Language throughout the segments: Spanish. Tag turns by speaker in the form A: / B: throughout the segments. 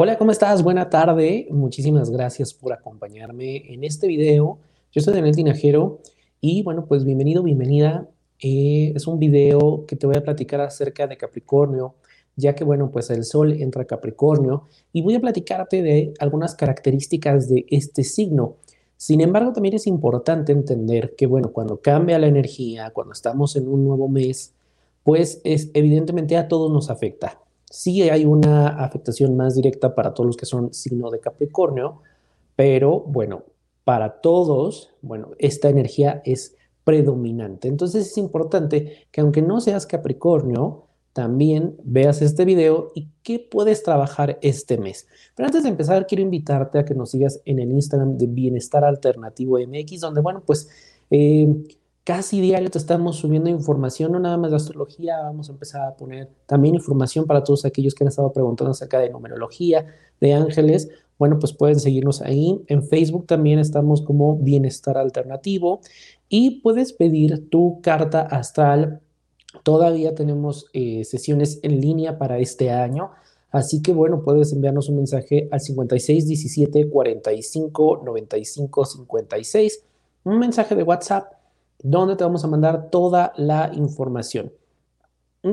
A: Hola, ¿cómo estás? Buena tarde. Muchísimas gracias por acompañarme en este video. Yo soy Daniel Tinajero y bueno, pues bienvenido, bienvenida. Eh, es un video que te voy a platicar acerca de Capricornio, ya que bueno, pues el Sol entra a Capricornio y voy a platicarte de algunas características de este signo. Sin embargo, también es importante entender que bueno, cuando cambia la energía, cuando estamos en un nuevo mes, pues es evidentemente a todos nos afecta Sí hay una afectación más directa para todos los que son signo de Capricornio, pero bueno, para todos, bueno, esta energía es predominante. Entonces es importante que aunque no seas Capricornio, también veas este video y qué puedes trabajar este mes. Pero antes de empezar, quiero invitarte a que nos sigas en el Instagram de Bienestar Alternativo MX, donde, bueno, pues eh, Casi diario te estamos subiendo información, no nada más de astrología, vamos a empezar a poner también información para todos aquellos que han estado preguntando acerca de numerología, de ángeles. Bueno, pues pueden seguirnos ahí. En Facebook también estamos como Bienestar Alternativo y puedes pedir tu carta astral. Todavía tenemos eh, sesiones en línea para este año. Así que bueno, puedes enviarnos un mensaje al 56 17 45 95 56, un mensaje de WhatsApp donde te vamos a mandar toda la información.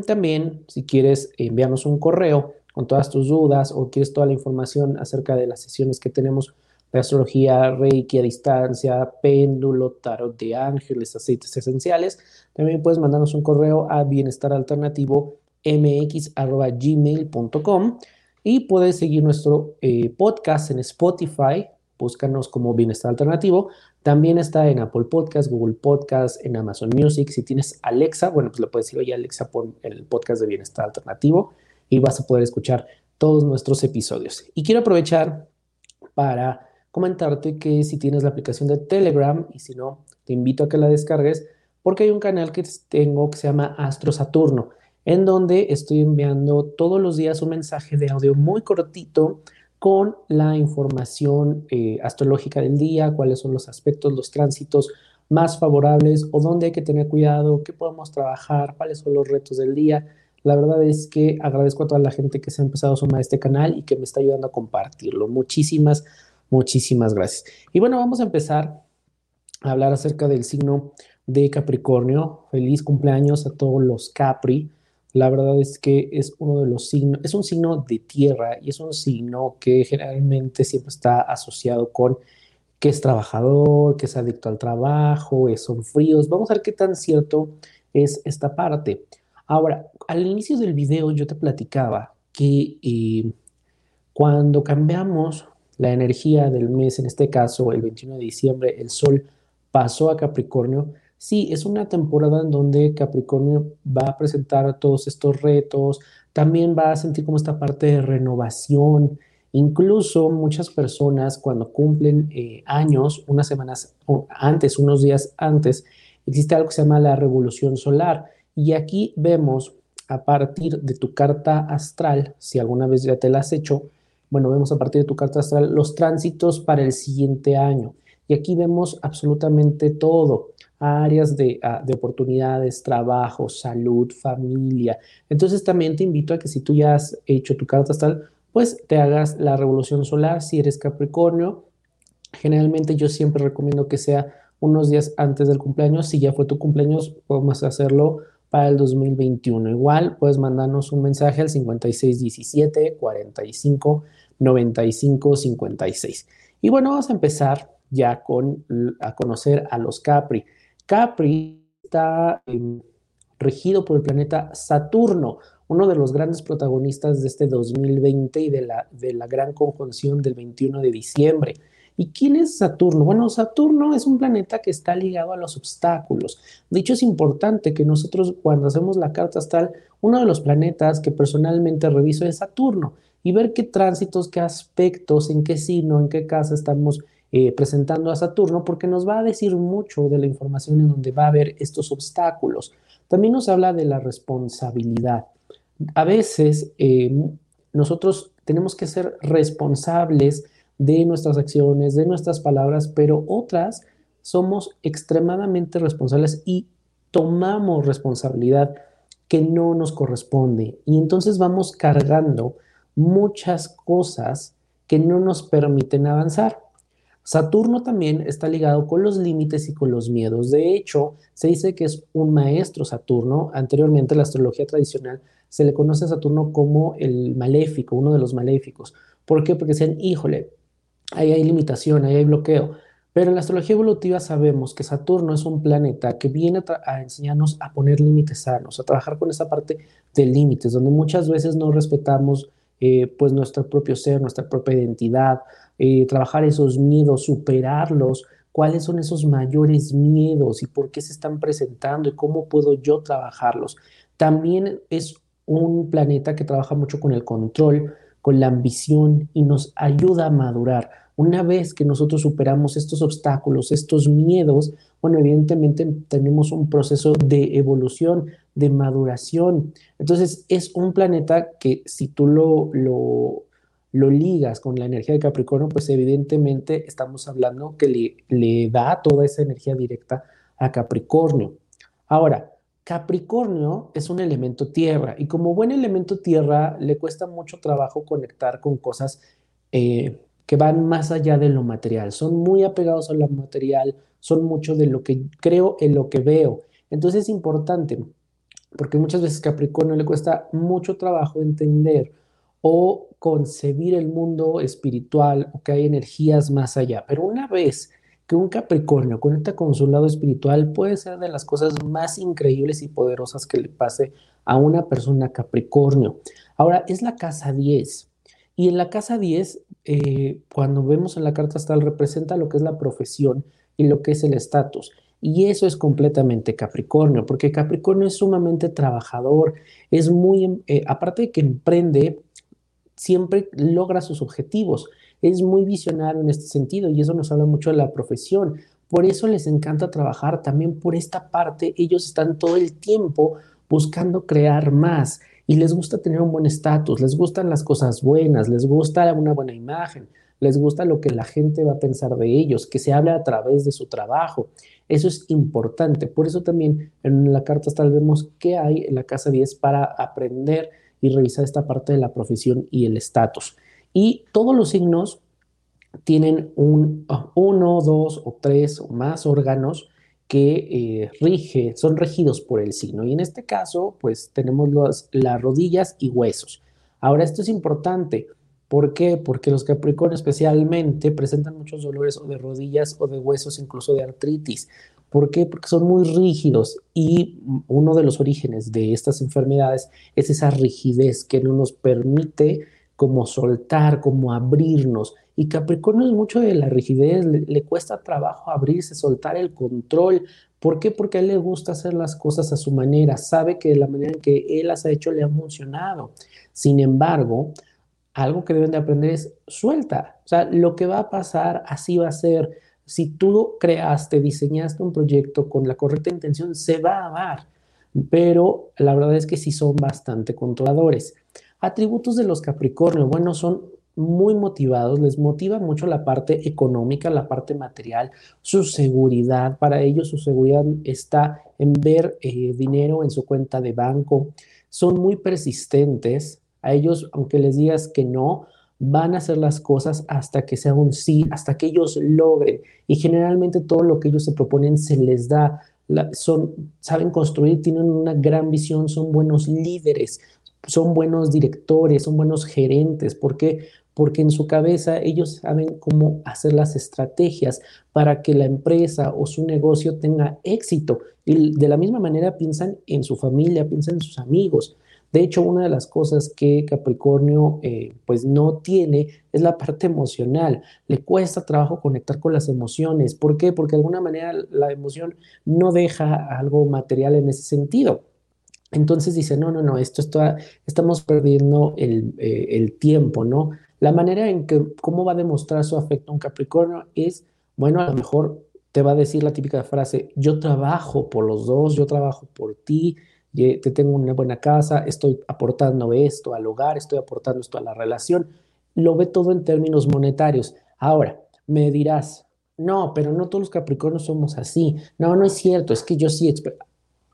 A: También, si quieres enviarnos un correo con todas tus dudas o quieres toda la información acerca de las sesiones que tenemos de astrología, reiki a distancia, péndulo, tarot de ángeles, aceites esenciales, también puedes mandarnos un correo a bienestaralternativo mx.gmail.com y puedes seguir nuestro eh, podcast en Spotify, búscanos como Bienestar Alternativo. También está en Apple Podcast, Google Podcast, en Amazon Music. Si tienes Alexa, bueno, pues le puedes decir, oye Alexa, pon el podcast de Bienestar Alternativo y vas a poder escuchar todos nuestros episodios. Y quiero aprovechar para comentarte que si tienes la aplicación de Telegram y si no, te invito a que la descargues porque hay un canal que tengo que se llama Astro Saturno, en donde estoy enviando todos los días un mensaje de audio muy cortito con la información eh, astrológica del día, cuáles son los aspectos, los tránsitos más favorables o dónde hay que tener cuidado, qué podemos trabajar, cuáles son los retos del día. La verdad es que agradezco a toda la gente que se ha empezado a sumar a este canal y que me está ayudando a compartirlo. Muchísimas, muchísimas gracias. Y bueno, vamos a empezar a hablar acerca del signo de Capricornio. Feliz cumpleaños a todos los Capri. La verdad es que es uno de los signos, es un signo de tierra y es un signo que generalmente siempre está asociado con que es trabajador, que es adicto al trabajo, son fríos. Vamos a ver qué tan cierto es esta parte. Ahora, al inicio del video yo te platicaba que eh, cuando cambiamos la energía del mes, en este caso el 21 de diciembre, el sol pasó a Capricornio, Sí, es una temporada en donde Capricornio va a presentar todos estos retos, también va a sentir como esta parte de renovación. Incluso muchas personas cuando cumplen eh, años, unas semanas antes, unos días antes, existe algo que se llama la revolución solar. Y aquí vemos a partir de tu carta astral, si alguna vez ya te la has hecho, bueno, vemos a partir de tu carta astral los tránsitos para el siguiente año. Y aquí vemos absolutamente todo áreas ah, de, oportunidades, trabajo, salud, familia. Entonces también te invito a que si tú ya has hecho tu carta pues te hagas la revolución solar si eres Capricornio. Generalmente yo siempre recomiendo que sea unos días antes del cumpleaños. Si ya fue tu cumpleaños, podemos hacerlo para el 2021. Igual puedes mandarnos un mensaje al 5617 45 95 56. Y bueno, vamos a empezar ya con a conocer a los Capri. Capri está em, regido por el planeta Saturno, uno de los grandes protagonistas de este 2020 y de la, de la gran conjunción del 21 de diciembre. ¿Y quién es Saturno? Bueno, Saturno es un planeta que está ligado a los obstáculos. De hecho, es importante que nosotros cuando hacemos la carta astral, uno de los planetas que personalmente reviso es Saturno y ver qué tránsitos, qué aspectos, en qué signo, en qué casa estamos eh, presentando a Saturno porque nos va a decir mucho de la información en donde va a haber estos obstáculos. También nos habla de la responsabilidad. A veces eh, nosotros tenemos que ser responsables de nuestras acciones, de nuestras palabras, pero otras somos extremadamente responsables y tomamos responsabilidad que no nos corresponde. Y entonces vamos cargando muchas cosas que no nos permiten avanzar. Saturno también está ligado con los límites y con los miedos. De hecho, se dice que es un maestro Saturno. Anteriormente, en la astrología tradicional se le conoce a Saturno como el maléfico, uno de los maléficos. ¿Por qué? Porque decían, híjole, ahí hay limitación, ahí hay bloqueo. Pero en la astrología evolutiva sabemos que Saturno es un planeta que viene a, enseñarnos a poner límites sanos, a trabajar con esa parte de límites, donde muchas veces no respetamos eh, pues nuestro propio ser, nuestra propia identidad, eh, trabajar esos miedos, superarlos, cuáles son esos mayores miedos y por qué se están presentando y cómo puedo yo trabajarlos. También es un planeta que trabaja mucho con el control, con la ambición y nos ayuda a madurar. Una vez que nosotros superamos estos obstáculos, estos miedos, bueno, evidentemente tenemos un proceso de evolución, de maduración. Entonces, es un planeta que si tú lo, lo, ligas con la energía de Capricornio, pues evidentemente estamos hablando que le, le da toda esa energía directa a Capricornio. Ahora, Capricornio es un elemento tierra y como buen elemento tierra le cuesta mucho trabajo conectar con cosas eh, que van más allá de lo material. Son muy apegados a lo material, son mucho de lo que creo en lo que veo. Entonces es importante, porque muchas veces Capricornio le cuesta mucho trabajo entender o concebir el mundo espiritual o que hay energías más allá. Pero una vez que un Capricornio conecta con su lado espiritual puede ser de las cosas más increíbles y poderosas que le pase a una persona Capricornio. Ahora, es la casa 10. Y en la casa 10, eh, cuando vemos en la carta astral, representa lo que es la profesión y lo que es el estatus. Y eso es completamente Capricornio, porque Capricornio es sumamente trabajador, es muy, eh, aparte de que emprende, siempre logra sus objetivos, es muy visionario en este sentido y eso nos habla mucho de la profesión. Por eso les encanta trabajar también por esta parte, ellos están todo el tiempo buscando crear más y les gusta tener un buen estatus, les gustan las cosas buenas, les gusta una buena imagen, les gusta lo que la gente va a pensar de ellos, que se hable a través de su trabajo. Eso es importante. Por eso también en la carta astral vemos qué hay en la casa 10 para aprender y revisar esta parte de la profesión y el estatus. Y todos los signos tienen un, uno, dos o tres o más órganos que eh, rige, son regidos por el signo. Y en este caso, pues tenemos las rodillas y huesos. Ahora, esto es importante. ¿Por qué? Porque los Capricornios especialmente presentan muchos dolores o de rodillas o de huesos, incluso de artritis. ¿Por qué? Porque son muy rígidos y uno de los orígenes de estas enfermedades es esa rigidez que no nos permite como soltar, como abrirnos. Y Capricornio es mucho de la rigidez, le, cuesta trabajo abrirse, soltar el control. ¿Por qué? Porque a él le gusta hacer las cosas a su manera, sabe que la manera en que él las ha hecho le ha funcionado. Sin embargo, algo que deben de aprender es suelta. O sea, lo que va a pasar, así va a ser. Si tú creaste, diseñaste un proyecto con la correcta intención, se va a dar. Pero la verdad es que sí son bastante controladores. Atributos de los Capricornio, bueno, son muy motivados, les motiva mucho la parte económica, la parte material, su seguridad. Para ellos su seguridad está en ver eh, dinero en su cuenta de banco. Son muy persistentes. A ellos, aunque les digas que no, van a hacer las cosas hasta que sea un sí, hasta que ellos logren. Y generalmente todo lo que ellos se proponen se les da. son, saben construir, tienen una gran visión, son buenos líderes, son buenos directores, son buenos gerentes. ¿Por qué? Porque en su cabeza ellos saben cómo hacer las estrategias para que la empresa o su negocio tenga éxito. Y de la misma manera piensan en su familia, piensan en sus amigos. De hecho, una de las cosas que Capricornio eh, pues no tiene es la parte emocional. Le cuesta trabajo conectar con las emociones. ¿Por qué? Porque de alguna manera la emoción no deja algo material en ese sentido. Entonces dice, no, no, no, esto está, estamos perdiendo el, eh, el, tiempo, ¿no? La manera en que, cómo va a demostrar su afecto a un Capricornio es, bueno, a lo mejor te va a decir la típica frase, yo trabajo por los dos, yo trabajo por ti, te tengo una buena casa, estoy aportando esto al hogar, estoy aportando esto a la relación, lo ve todo en términos monetarios. Ahora, me dirás, no, pero no todos los Capricornios somos así. No, no es cierto, es que yo sí,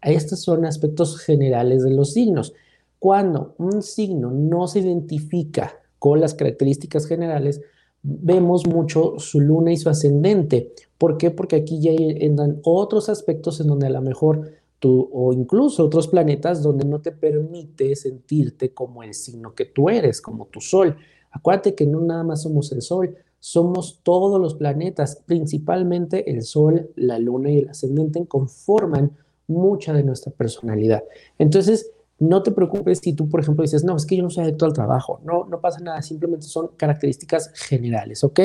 A: estos son aspectos generales de los signos, Cuando un signo no se identifica con las características generales, vemos mucho su luna y su ascendente. ¿Por qué? Porque aquí ya entran otros aspectos en donde a lo mejor tú, o incluso otros planetas donde no te permite sentirte como el signo que tú eres, como tu sol. Acuérdate que no nada más somos el sol, somos todos los planetas, principalmente el sol, la luna y el ascendente conforman mucha de nuestra personalidad. Entonces, no te preocupes si tú, por ejemplo, dices, no, es que yo no soy adicto al trabajo. No, no pasa nada, simplemente son características generales, ¿ok?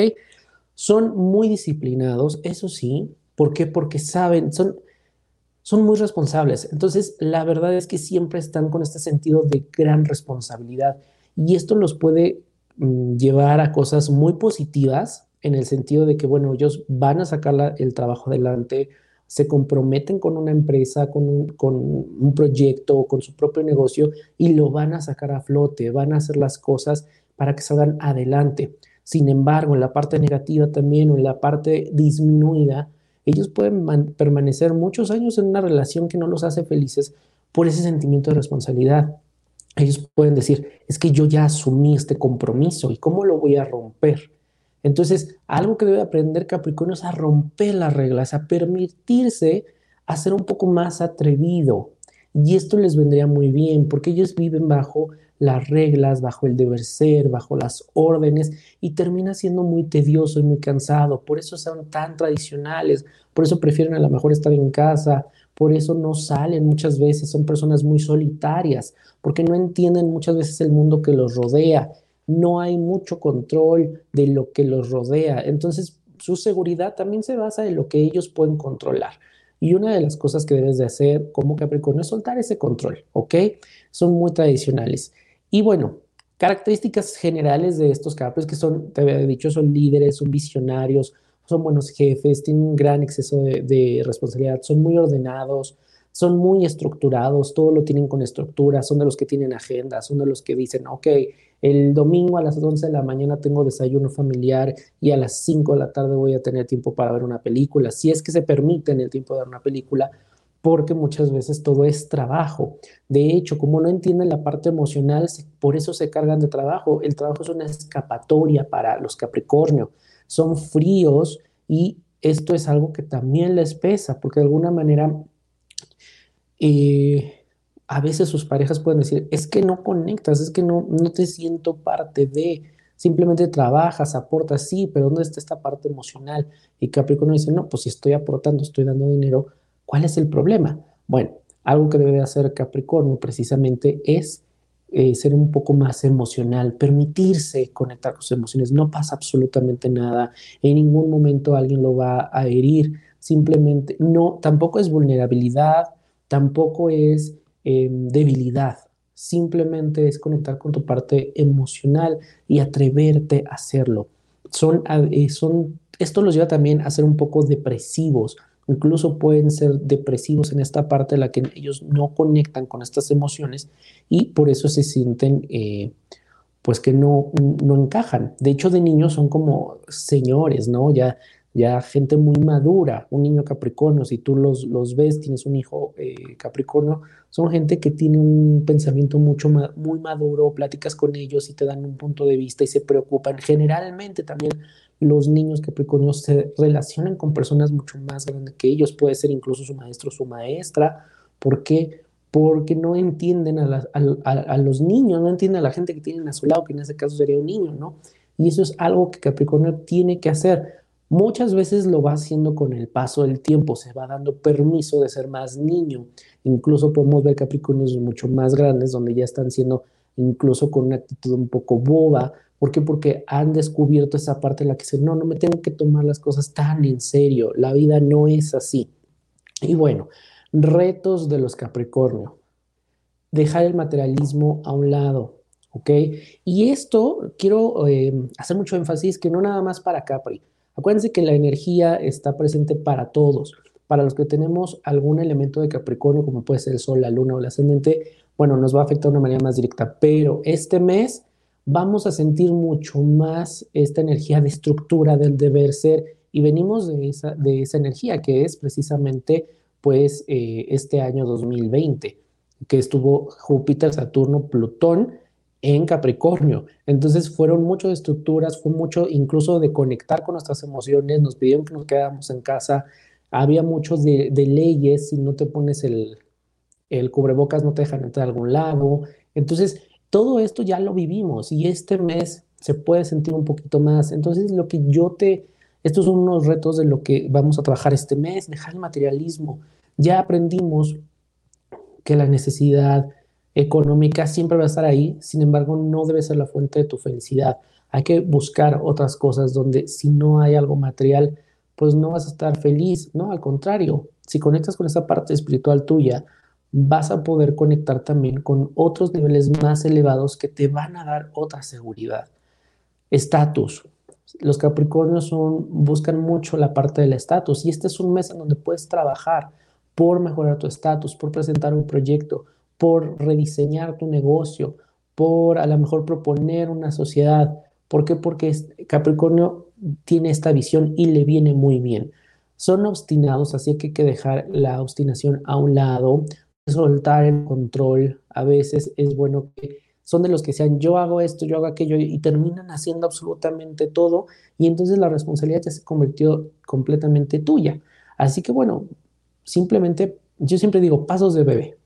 A: Son muy disciplinados, eso sí. ¿Por qué? Porque saben, son, son muy responsables. Entonces, la verdad es que siempre están con este sentido de gran responsabilidad y esto los puede mm, llevar a cosas muy positivas en el sentido de que, bueno, ellos van a sacar el trabajo adelante, se comprometen con una empresa, con un, proyecto, con su propio negocio y lo van a sacar a flote, van a hacer las cosas para que salgan adelante. Sin embargo, en la parte negativa también o en la parte disminuida, ellos pueden permanecer muchos años en una relación que no los hace felices por ese sentimiento de responsabilidad. Ellos pueden decir, es que yo ya asumí este compromiso y cómo lo voy a romper. Entonces, algo que debe aprender Capricornio es a romper las reglas, a permitirse a ser un poco más atrevido. Y esto les vendría muy bien porque ellos viven bajo las reglas, bajo el deber ser, bajo las órdenes y termina siendo muy tedioso y muy cansado. Por eso son tan tradicionales, por eso prefieren a lo mejor estar en casa, por eso no salen muchas veces, son personas muy solitarias, porque no entienden muchas veces el mundo que los rodea no hay mucho control de lo que los rodea. Entonces, su seguridad también se basa en lo que ellos pueden controlar. Y una de las cosas que debes de hacer como Capricornio es soltar ese control, ¿ok? Son muy tradicionales. Y bueno, características generales de estos Capricornios que son, te había dicho, son líderes, son visionarios, son buenos jefes, tienen un gran exceso de, de responsabilidad, son muy ordenados, son muy estructurados, todo lo tienen con estructura, son de los que tienen agenda, son de los que dicen, ok, el domingo a las 11 de la mañana tengo desayuno familiar y a las 5 de la tarde voy a tener tiempo para ver una película, si es que se permite en el tiempo de ver una película, porque muchas veces todo es trabajo. De hecho, como no entienden la parte emocional, por eso se cargan de trabajo. El trabajo es una escapatoria para los Capricornio. Son fríos y esto es algo que también les pesa, porque de alguna manera eh, a veces sus parejas pueden decir, es que no conectas, es que no, no te siento parte de, simplemente trabajas, aportas, sí, pero ¿dónde está esta parte emocional? Y Capricornio dice, no, pues si estoy aportando, estoy dando dinero, ¿cuál es el problema? Bueno, algo que debe hacer Capricornio precisamente es eh, ser un poco más emocional, permitirse conectar con sus emociones. No pasa absolutamente nada, en ningún momento alguien lo va a herir, simplemente no, tampoco es vulnerabilidad, tampoco es Em, debilidad, simplemente es conectar con tu parte emocional y atreverte a hacerlo. Son, eh, son, esto los lleva también a ser un poco depresivos, incluso pueden ser depresivos en esta parte en la que ellos no conectan con estas emociones y por eso se sienten eh, pues que no, no encajan. De hecho, de niños son como señores, ¿no? Ya ya gente muy madura, un niño Capricornio, si tú los, los ves, tienes un hijo eh, Capricornio, son gente que tiene un pensamiento mucho muy maduro, platicas con ellos y te dan un punto de vista y se preocupan. Generalmente también los niños Capricornios se relacionan con personas mucho más grandes que ellos, puede ser incluso su maestro su maestra. ¿Por qué? Porque no entienden a, a, los niños, no entienden a la gente que tienen a su lado, que en ese caso sería un niño, ¿no? Y eso es algo que Capricornio tiene que hacer Muchas veces lo va haciendo con el paso del tiempo, se va dando permiso de ser más niño. Incluso podemos ver Capricornios mucho más grandes, donde ya están siendo incluso con una actitud un poco boba. ¿Por qué? Porque han descubierto esa parte en la que dicen, no, no me tengo que tomar las cosas tan en serio, la vida no es así. Y bueno, retos de los Capricornio. Dejar el materialismo a un lado, ¿ok? Y esto quiero eh, hacer mucho énfasis que no nada más para Capri, Acuérdense que la energía está presente para todos. Para los que tenemos algún elemento de Capricornio, como puede ser el Sol, la Luna o el ascendente, bueno, nos va a afectar de una manera más directa. Pero este mes vamos a sentir mucho más esta energía de estructura del deber ser y venimos de esa, de esa energía que es precisamente pues eh, este año 2020. que estuvo Júpiter, Saturno, Plutón en Capricornio. Entonces fueron muchas estructuras, fue mucho incluso de conectar con nuestras emociones, nos pidieron que nos quedáramos en casa, había muchos de, leyes, si no te pones el, el cubrebocas no te dejan entrar a algún lado. Entonces, todo esto ya lo vivimos y este mes se puede sentir un poquito más. Entonces, lo que yo te, estos son unos retos de lo que vamos a trabajar este mes, dejar el materialismo. Ya aprendimos que la necesidad económica siempre va a estar ahí, sin embargo, no debe ser la fuente de tu felicidad. Hay que buscar otras cosas donde si no hay algo material, pues no vas a estar feliz, ¿no? Al contrario, si conectas con esa parte espiritual tuya, vas a poder conectar también con otros niveles más elevados que te van a dar otra seguridad. Estatus. Los Capricornios buscan mucho la parte del estatus y este es un mes en donde puedes trabajar por mejorar tu estatus, por presentar un proyecto, por rediseñar tu negocio, por a lo mejor proponer una sociedad. ¿Por qué? Porque Capricornio tiene esta visión y le viene muy bien. Son obstinados, así que hay que dejar la obstinación a un lado, soltar el control. A veces es bueno que son de los que sean yo hago esto, yo hago aquello y terminan haciendo absolutamente todo y entonces la responsabilidad ya se convirtió completamente tuya. Así que bueno, simplemente, yo siempre digo, pasos de bebé.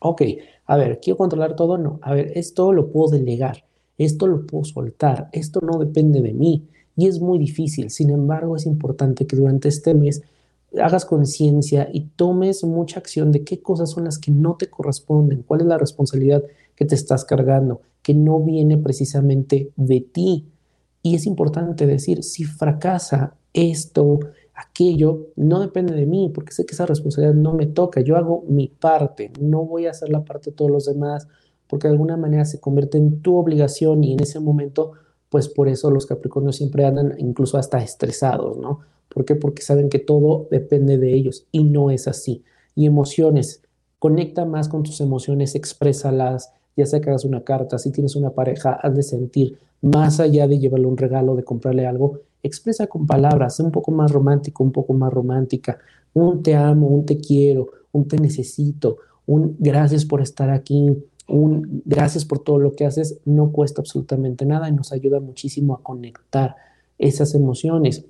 A: Ok, a ver, ¿quiero controlar todo? No, a ver, esto lo puedo delegar, esto lo puedo soltar, esto no depende de mí y es muy difícil. Sin embargo, es importante que durante este mes hagas conciencia y tomes mucha acción de qué cosas son las que no te corresponden, cuál es la responsabilidad que te estás cargando, que no viene precisamente de ti. Y es importante decir, si fracasa esto, aquello no depende de mí, porque sé que esa responsabilidad no me toca, yo hago mi parte, no voy a hacer la parte de todos los demás, porque de alguna manera se convierte en tu obligación y en ese momento, pues por eso los Capricornios siempre andan incluso hasta estresados, ¿no? ¿Por qué? Porque saben que todo depende de ellos y no es así. Y emociones, conecta más con tus emociones, exprésalas, ya sea que hagas una carta, si tienes una pareja, has de sentir, más allá de llevarle un regalo, de comprarle algo, expresa con palabras, un poco más romántico, un poco más romántica, un te amo, un te quiero, un te necesito, un gracias por estar aquí, un gracias por todo lo que haces, no cuesta absolutamente nada y nos ayuda muchísimo a conectar esas emociones.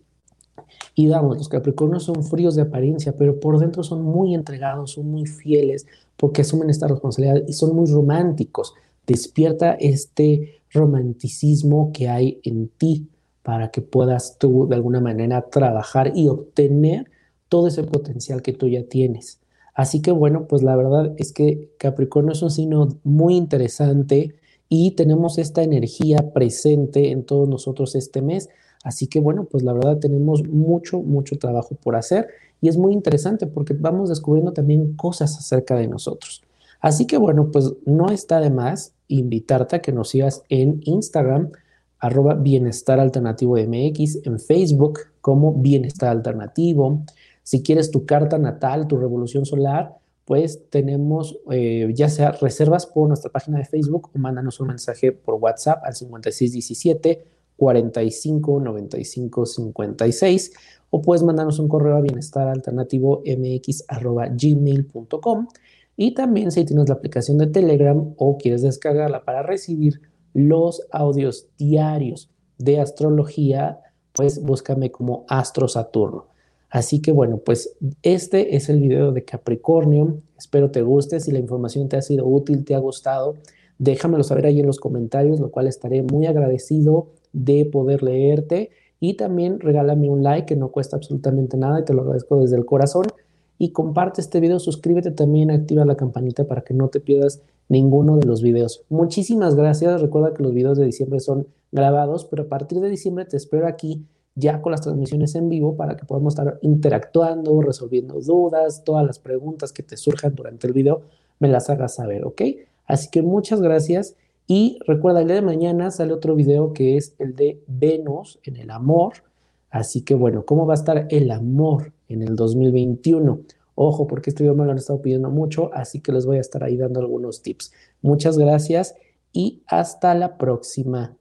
A: Y damos, los Capricornios son fríos de apariencia, pero por dentro son muy entregados, son muy fieles, porque asumen esta responsabilidad y son muy románticos. Despierta este romanticismo que hay en ti para que puedas tú de alguna manera trabajar y obtener todo ese potencial que tú ya tienes. Así que bueno, pues la verdad es que Capricornio es un signo muy interesante y tenemos esta energía presente en todos nosotros este mes. Así que bueno, pues la verdad tenemos mucho, mucho trabajo por hacer y es muy interesante porque vamos descubriendo también cosas acerca de nosotros. Así que bueno, pues no está de más invitarte a que nos sigas en Instagram arroba bienestar alternativo MX, en Facebook como bienestar alternativo. Si quieres tu carta natal, tu revolución solar, pues tenemos eh, ya sea reservas por nuestra página de Facebook o mándanos un mensaje por WhatsApp al 5617 45 95 56 o puedes mandarnos un correo a bienestar alternativo mx arroba gmail.com y también si tienes la aplicación de Telegram o quieres descargarla para recibir los audios diarios de astrología, pues búscame como Astro Saturno. Así que bueno, pues este es el video de Capricornio. Espero te guste. Si la información te ha sido útil, te ha gustado, déjamelo saber ahí en los comentarios, lo cual estaré muy agradecido de poder leerte. Y también regálame un like que no cuesta absolutamente nada y te lo agradezco desde el corazón. Y comparte este video, suscríbete también, activa la campanita para que no te pierdas ninguno de los videos. Muchísimas gracias. Recuerda que los videos de diciembre son grabados, pero a partir de diciembre te espero aquí ya con las transmisiones en vivo para que podamos estar interactuando, resolviendo dudas, todas las preguntas que te surjan durante el video, me las hagas saber, ¿ok? Así que muchas gracias y recuerda, el día de mañana sale otro video que es el de Venus en el amor. Así que bueno, ¿cómo va a estar el amor en el 2021? Ojo, porque este video me lo han estado pidiendo mucho, así que les voy a estar ahí dando algunos tips. Muchas gracias y hasta la próxima.